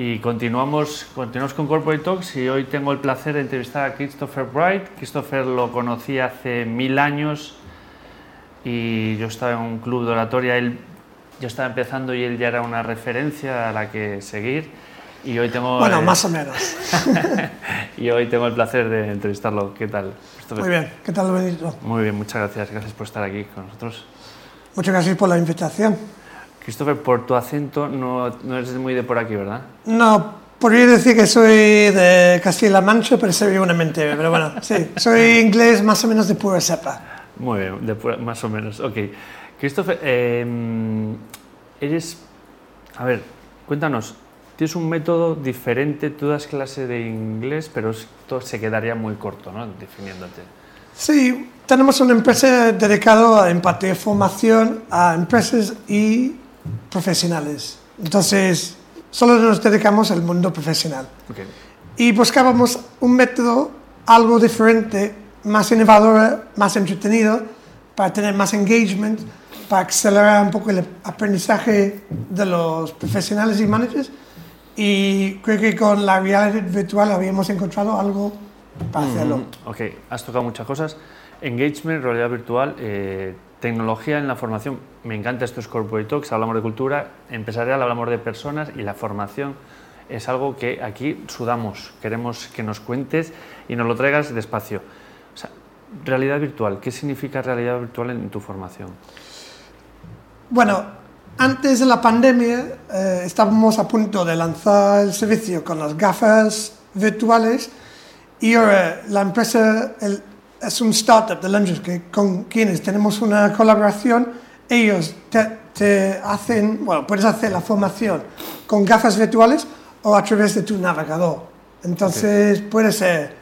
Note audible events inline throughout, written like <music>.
Y continuamos, continuamos con Corporate Talks y hoy tengo el placer de entrevistar a Christopher Bright. Christopher lo conocí hace mil años y yo estaba en un club de oratoria, él, yo estaba empezando y él ya era una referencia a la que seguir. Y hoy tengo, Bueno, eh, más o menos. <laughs> y hoy tengo el placer de entrevistarlo. ¿Qué tal? Christopher? Muy bien. ¿Qué tal, Benito? Muy bien, muchas gracias. Gracias por estar aquí con nosotros. Muchas gracias por la invitación. Christopher, por tu acento no, no eres muy de por aquí, ¿verdad? No, podría decir que soy de Castilla-La Mancha, pero soy una mentira. Pero bueno, sí, soy inglés más o menos de pura cepa. Muy bien, de pura- más o menos. Ok. Christopher, eh, eres. A ver, cuéntanos. Tienes un método diferente, tú das clase de inglés, pero esto se quedaría muy corto, ¿no? Definiéndote. Sí, tenemos una empresa dedicada a impartir formación a empresas y profesionales. Entonces, solo nos dedicamos al mundo profesional. Ok. y buscábamos un método algo diferente, más innovador, más entretenido, para tener más engagement, para acelerar un poco el aprendizaje de los profesionales y managers. Y creo que con la realidad virtual habíamos encontrado algo para hacerlo. Ok, has tocado muchas cosas. Engagement, realidad virtual, eh, tecnología en la formación. Me encanta estos corporate talks, hablamos de cultura empresarial, hablamos de personas y la formación es algo que aquí sudamos. Queremos que nos cuentes y nos lo traigas despacio. O sea, realidad virtual, ¿qué significa realidad virtual en tu formación? Bueno, antes de la pandemia eh, estábamos a punto de lanzar el servicio con las gafas virtuales y ahora la empresa el- es un startup de Londres que, con quienes tenemos una colaboración. Ellos te, te hacen, bueno, puedes hacer la formación con gafas virtuales o a través de tu navegador. Entonces puede ser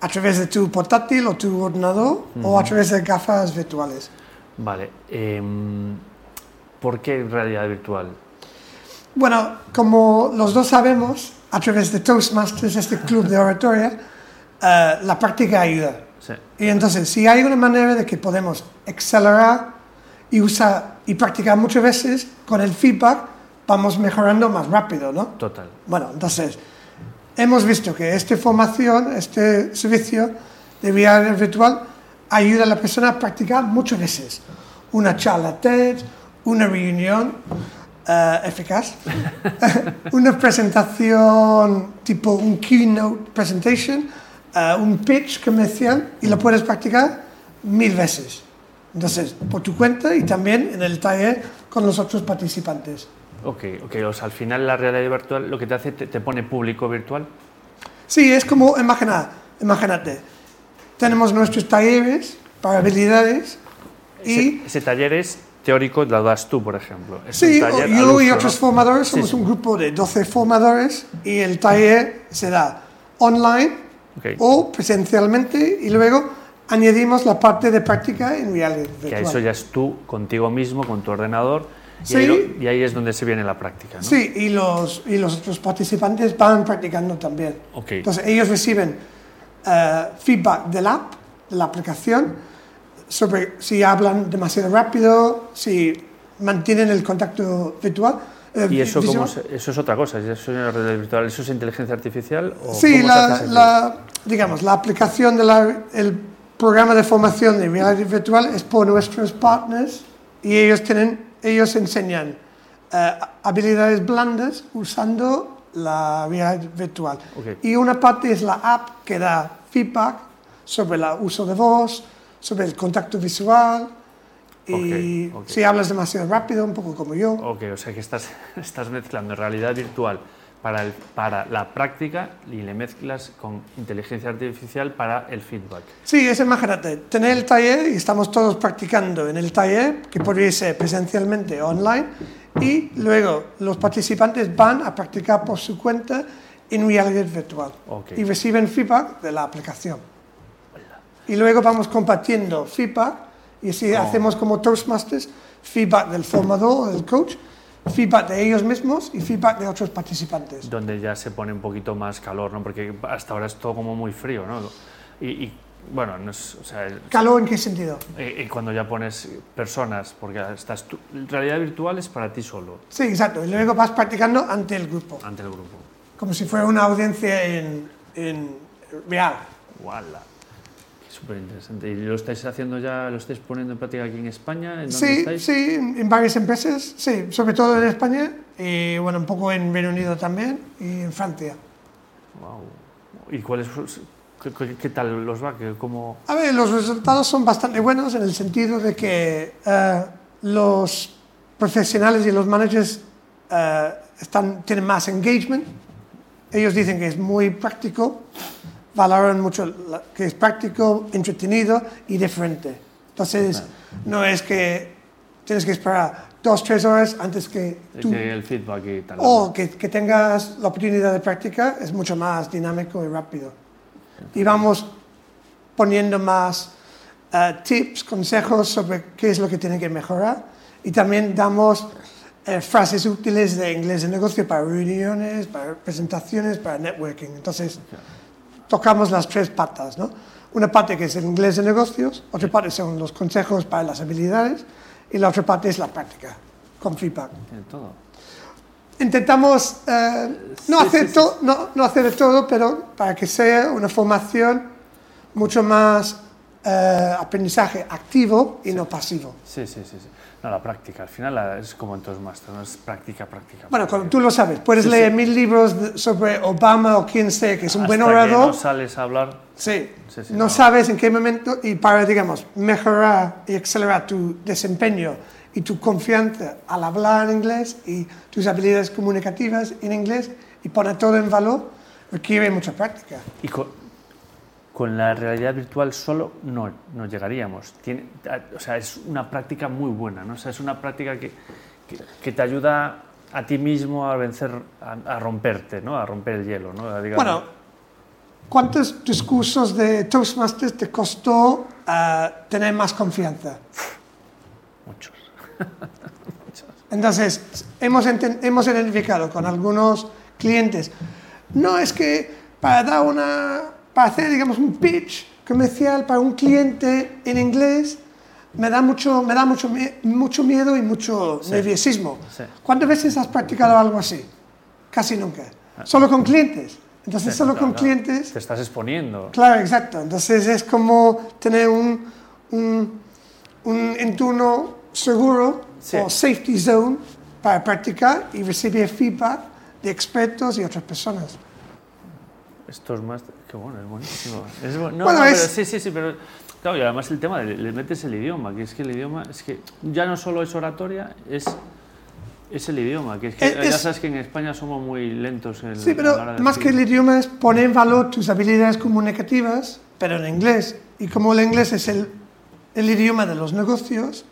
a través de tu portátil o tu ordenador o a través de gafas virtuales. Vale, em, ¿por qué realidad virtual? Bueno, como los dos sabemos, a través de Toastmasters, este club de oratoria, eh, la práctica ayuda. Sí. Y entonces, si hay una manera de que podemos acelerar y usar y practicar muchas veces, con el feedback vamos mejorando más rápido, ¿no? Total. Bueno, entonces, hemos visto que esta formación, este servicio de realidad virtual, ayuda a la persona a practicar muchas veces. Una charla TED, una reunión eh, eficaz, <laughs> <laughs> una presentación tipo un keynote presentation, eh, un pitch comercial y lo puedes practicar mil veces. Entonces, por tu cuenta y también en el taller con los otros participantes. Ok, ok, o sea, al final la realidad virtual lo que te hace, te, te pone público virtual. Sí, es como, imagina, imagínate, tenemos nuestros talleres para habilidades y... Ese, ese taller es teórico, lo das tú, por ejemplo. Es Sí, taller yo y otros ¿no? formadores Sí, somos sí. un grupo de 12 formadores y el taller se da online Ok. o presencialmente y luego añadimos la parte de práctica en realidad Que virtual. eso ya es tú, contigo mismo, con tu ordenador, y, Sí. ahí, lo- y ahí es donde se viene la práctica, ¿no? Sí, y los, y los otros participantes van practicando también. Ok. Entonces ellos reciben eh, feedback del app, de la aplicación, sobre si hablan demasiado rápido, si mantienen el contacto virtual. Eh, ¿Y eso, cómo se- eso es otra cosa? ¿Eso es una virtual? ¿Eso es inteligencia artificial? O Sí, cómo se la, hace la- digamos, la aplicación del programa de formación de realidad virtual es por nuestros partners y ellos, tienen, ellos enseñan eh, habilidades blandas usando la realidad virtual. Ok. Y una parte es la app que da feedback sobre el uso de voz, sobre el contacto visual y Ok, ok. si hablas demasiado rápido, un poco como yo. Ok, o sea que estás, <laughs> estás mezclando realidad virtual para, el- para la práctica y le mezclas con inteligencia artificial para el feedback. Sí, es imagínate, tener el taller y estamos todos practicando en el taller, que podría ser presencialmente o online, y luego los participantes van a practicar por su cuenta en realidad virtual Ok. y reciben feedback de la aplicación. Y luego vamos compartiendo feedback y así hacemos como Toastmasters, feedback del formador del coach, feedback de ellos mismos y feedback de otros participantes. donde ya se pone un poquito más calor, ¿no? Porque hasta ahora es todo como muy frío, ¿no? Y, y Bueno, no es, o sea, ¿Caló en qué sentido? eh, eh, cuando ya pones personas, porque estás tú, realidad virtual es para ti solo, Sí, exacto. Y luego vas practicando ante el grupo, ante el grupo. como si fuera una audiencia en, en real. ¡Wala! Súper interesante. ¿Y lo estáis haciendo ya, lo estáis poniendo en práctica aquí en España? ¿En Sí, estáis? sí, en varias empresas, sí, sobre todo en España y bueno, un poco en Reino Unido también y en Francia. Wow. ¿Y cuáles, qué, qué- qué tal los va? ¿Qué- ¿Cómo? A ver, los resultados son bastante buenos en el sentido de que eh, los profesionales y los managers eh, están, tienen más engagement. Ellos dicen que es muy práctico, valoran mucho la- que es práctico, entretenido y diferente. Entonces, no es que tienes que esperar dos, tres horas antes que tú Que el feedback y tal. o que, que tengas la oportunidad de práctica es mucho más dinámico y rápido. Y vamos poniendo más eh, tips, consejos sobre qué es lo que tienen que mejorar. Y también damos eh, frases útiles de inglés de negocio para reuniones, para presentaciones, para networking. Entonces, tocamos las tres patas, ¿no? Una parte que es el inglés de negocios, otra parte son los consejos para las habilidades y la otra parte es la práctica, con feedback. Todo. Intentamos eh, no, Sí, hacer sí, no, no hacer de todo, pero para que sea una formación mucho más eh, aprendizaje activo y no pasivo. Sí, sí, sí, sí. No, la práctica. Al final la- es como en todos los másteres, no es práctica, práctica. Bueno, práctica. tú lo sabes, puedes Sí, leer sí. mil libros sobre Obama o quien sea, que es un buen Hasta que orador. no sales a hablar, Sí, Sí, sí, no no. sabes en qué momento y para, digamos, mejorar y acelerar tu desempeño y tu confianza al hablar en inglés y tus habilidades comunicativas en inglés y poner todo en valor, requiere mucha práctica. Y con, la realidad virtual solo no, no llegaríamos. Tiene, o sea, es una práctica muy buena, ¿no? O sea, es una práctica que, que, que te ayuda a ti mismo a vencer, a, a romperte, ¿no? A romper el hielo, ¿no? Digamos- Bueno, ¿cuántos discursos de Toastmasters te costó eh, tener más confianza? muchos. <laughs> Entonces, hemos, hemos identificado con algunos clientes, no es que para dar una, para hacer, digamos, un pitch comercial para un cliente en inglés, me da mucho, me da mucho, mucho miedo y mucho nerviosismo. sí. ¿Cuántas veces has practicado algo así? Casi nunca. Solo con clientes. Entonces, Sí, solo con clientes Te estás exponiendo. Claro, exacto. Entonces es como tener un, un, un entorno seguro Sí. o safety zone para practicar y recibir feedback de expertos y otras personas. Esto es más... Qué bueno, es buenísimo. Es bu- no, Bueno, no, es- pero sí, sí, sí, pero... Claro, y además el tema, de, le metes el idioma, que es que el idioma, es que ya no solo es oratoria, es, es el idioma, que es que Es- ya es- sabes que en España somos muy lentos en Sí, la pero hora de más que el idioma es poner en valor tus habilidades comunicativas, pero en inglés. Y como el inglés es el, el idioma de los negocios,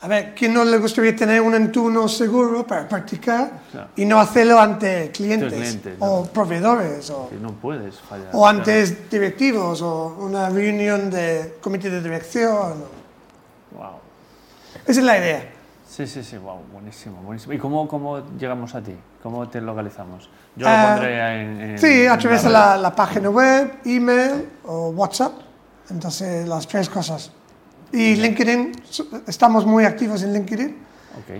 a ver, ¿quién no le gustaría tener un entorno seguro para practicar Claro. y no hacerlo ante clientes, clientes, o proveedores o, no puedes fallar. o antes directivos o una reunión de comité de dirección? Wow. Esa es la idea. Sí, sí, sí, wow, buenísimo, buenísimo. ¿Y cómo, cómo llegamos a ti? ¿Cómo te localizamos? Yo Ah, lo pondré en, en- Sí, a través de la, la página web, email o WhatsApp. Entonces, las tres cosas. Y LinkedIn, estamos muy activos en LinkedIn.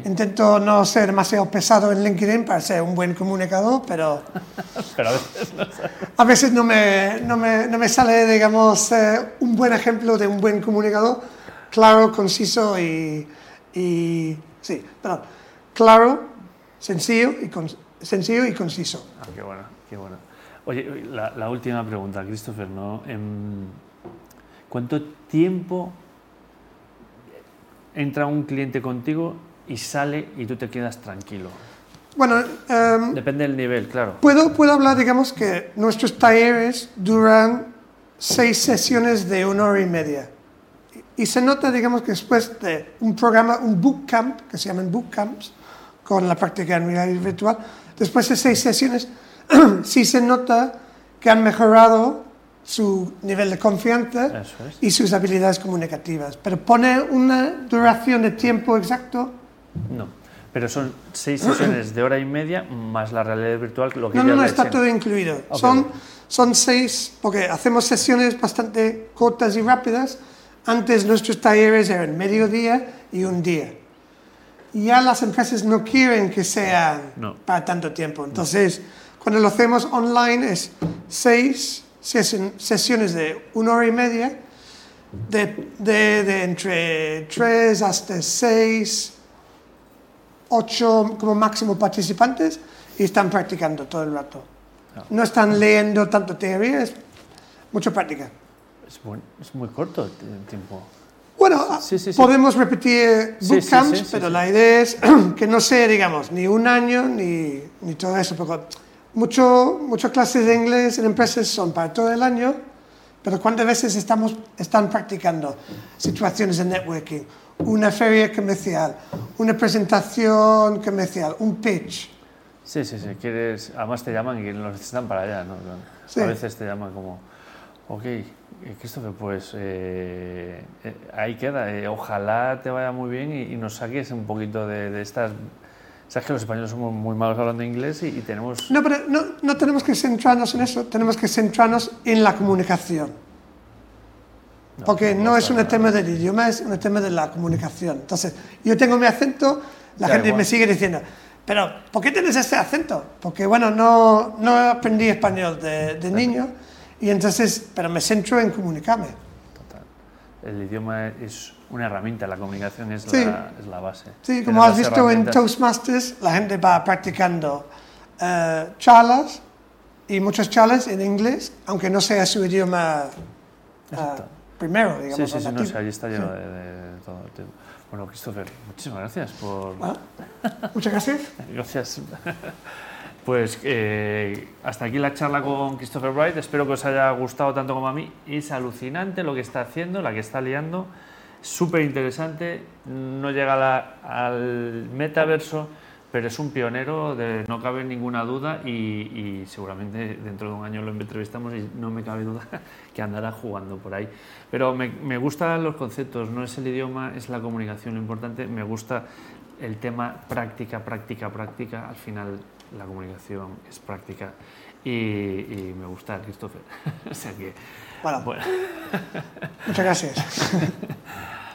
Intento no ser demasiado pesado en LinkedIn para ser un buen comunicador, pero <laughs> Pero a veces no sé. a veces no me, no me, no me sale, digamos, eh, un buen ejemplo de un buen comunicador, claro, conciso y, y sí, perdón, claro, sencillo y, con- sencillo y conciso. Ah, qué bueno, qué bueno. Oye, la, la última pregunta, Christopher, ¿no? Em, ¿Cuánto tiempo entra un cliente contigo y sale y tú te quedas tranquilo? Bueno, em, Depende del nivel, claro. Puedo, puedo hablar, digamos, que nuestros talleres duran seis sesiones de una hora y media. Y, y se nota, digamos, que después de un programa, un bootcamp, que se llaman bootcamps, con la práctica en realidad virtual, después de seis sesiones, <clears throat> sí se nota que han mejorado su nivel de confianza es. y sus habilidades comunicativas. Pero pone una duración de tiempo exacto, No. Pero son seis sesiones de hora y media más la realidad virtual. Lo que no, no, no, está todo incluido. Son, son seis, porque hacemos sesiones bastante cortas y rápidas. Antes nuestros talleres eran mediodía y un día. Ya las empresas no quieren que sean No. para tanto tiempo. Entonces, cuando lo hacemos online es seis sesiones de una hora y media, de, de- de entre tres hasta seis, ocho como máximo participantes y están practicando todo el rato. No están leyendo tanto teoría, es mucha práctica. Es, buen- es muy corto el tiempo. Bueno, Sí, sí, sí. podemos repetir bootcamps, pero la idea es <clears throat> que no sea, digamos, ni un año ni, ni todo eso. Porque mucho, muchas clases de inglés en empresas son para todo el año, pero ¿cuántas veces estamos, están practicando situaciones de networking? Una feria comercial, una presentación comercial, un pitch. Sí, sí, sí. Quieres, además te llaman y los necesitan para allá, ¿no? Sí. A veces te llaman como, ok, eh, Christopher, pues eh, eh, ahí queda. eh, ojalá te vaya muy bien y, y nos saques un poquito de, de estas... Sabes que los españoles somos muy malos hablando inglés y, y tenemos... No, pero no, no tenemos que centrarnos en eso, tenemos que centrarnos en la comunicación. Porque no, es un tema del idioma, es un tema de la comunicación. Entonces, yo tengo mi acento, la Da gente igual. me sigue diciendo, pero ¿por qué tienes ese acento? Porque, bueno, no, no aprendí español de, de niño, y entonces, pero me centro en comunicarme. El idioma es una herramienta, la comunicación es, Sí. la, es la base. Sí, como has visto en Toastmasters, la gente va practicando eh, charlas y muchas charlas en inglés, aunque no sea su idioma Exacto. primero, digamos. Sí, sí, o sí, no, sí, ahí está lleno de, de- de todo. tío. Bueno, Christopher, muchísimas gracias por... Ah, Muchas gracias. <laughs> Gracias. Pues eh, hasta aquí la charla con Christopher Wright. Espero que os haya gustado tanto como a mí. Es alucinante lo que está haciendo, la que está liando. Súper interesante. No llega al metaverso, pero es un pionero, de, no cabe ninguna duda. Y, y seguramente dentro de un año lo entrevistamos y no me cabe duda <laughs> que andará jugando por ahí. Pero me, me gustan los conceptos, no es el idioma, es la comunicación lo importante. Me gusta el tema práctica, práctica, práctica. Al final la comunicación es práctica y, y me gusta Christopher. <laughs> o sea que, Bueno, bueno, muchas gracias. <laughs>